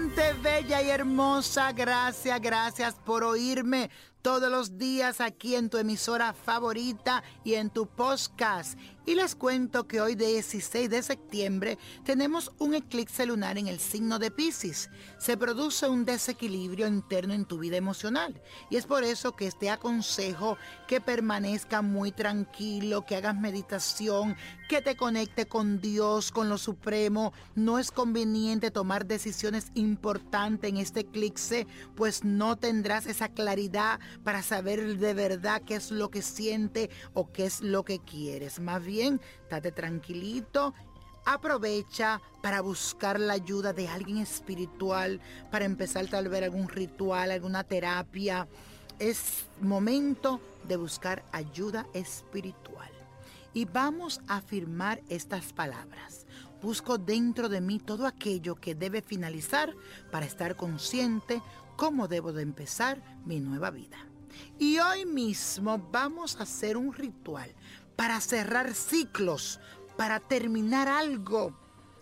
gente bella y hermosa, gracias, gracias por oírme todos los días aquí en tu emisora favorita y en tu podcast. Y les cuento que hoy 16 de septiembre tenemos un eclipse lunar en el signo de Pisces. Se produce un desequilibrio interno en tu vida emocional y es por eso que te aconsejo que permanezca muy tranquilo, que hagas meditación, que te conecte con Dios, con lo supremo. No es conveniente tomar decisiones importantes en este eclipse, pues no tendrás esa claridad para saber de verdad qué es lo que siente o qué es lo que quieres. Más bien, date tranquilito Aprovecha para buscar la ayuda de alguien espiritual, para empezar tal vez algún ritual, alguna terapia. Es momento de buscar ayuda espiritual. Y vamos a afirmar estas palabras. Busco dentro de mí todo aquello que debe finalizar para estar consciente cómo debo de empezar mi nueva vida. Y hoy mismo vamos a hacer un ritual para cerrar ciclos, para terminar algo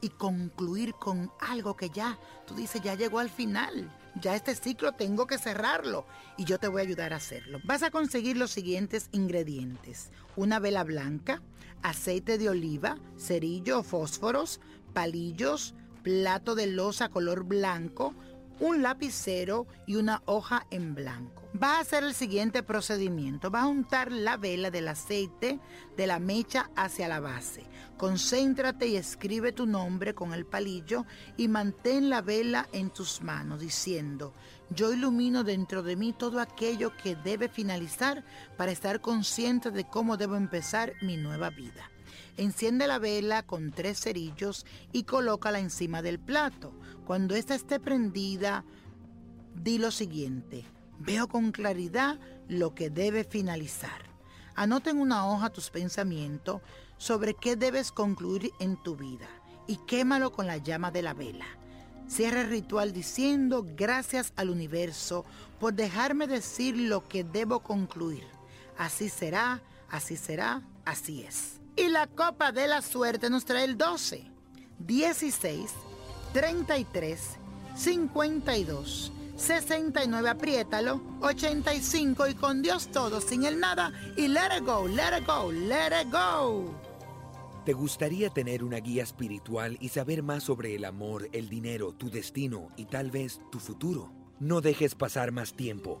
y concluir con algo que ya, tú dices, ya llegó al final. Ya este ciclo tengo que cerrarlo y yo te voy a ayudar a hacerlo. Vas a conseguir los siguientes ingredientes. Una vela blanca, aceite de oliva, cerillo o fósforos, palillos, plato de losa color blanco, un lapicero y una hoja en blanco. Va a hacer el siguiente procedimiento. Va a untar la vela del aceite de la mecha hacia la base. Concéntrate y escribe tu nombre con el palillo y mantén la vela en tus manos diciendo, yo ilumino dentro de mí todo aquello que debe finalizar para estar consciente de cómo debo empezar mi nueva vida. Enciende la vela con tres cerillos y colócala encima del plato. Cuando ésta esté prendida, di lo siguiente. Veo con claridad lo que debe finalizar. Anota en una hoja tus pensamientos sobre qué debes concluir en tu vida y quémalo con la llama de la vela. Cierra el ritual diciendo gracias al universo por dejarme decir lo que debo concluir. Así será, así será, así es. Y la copa de la suerte nos trae el 12, 16, 33, 52, 69, apriétalo, 85 y con Dios todo, sin el nada y let it go, let it go, let it go. ¿Te gustaría tener una guía espiritual y saber más sobre el amor, el dinero, tu destino y tal vez tu futuro? No dejes pasar más tiempo.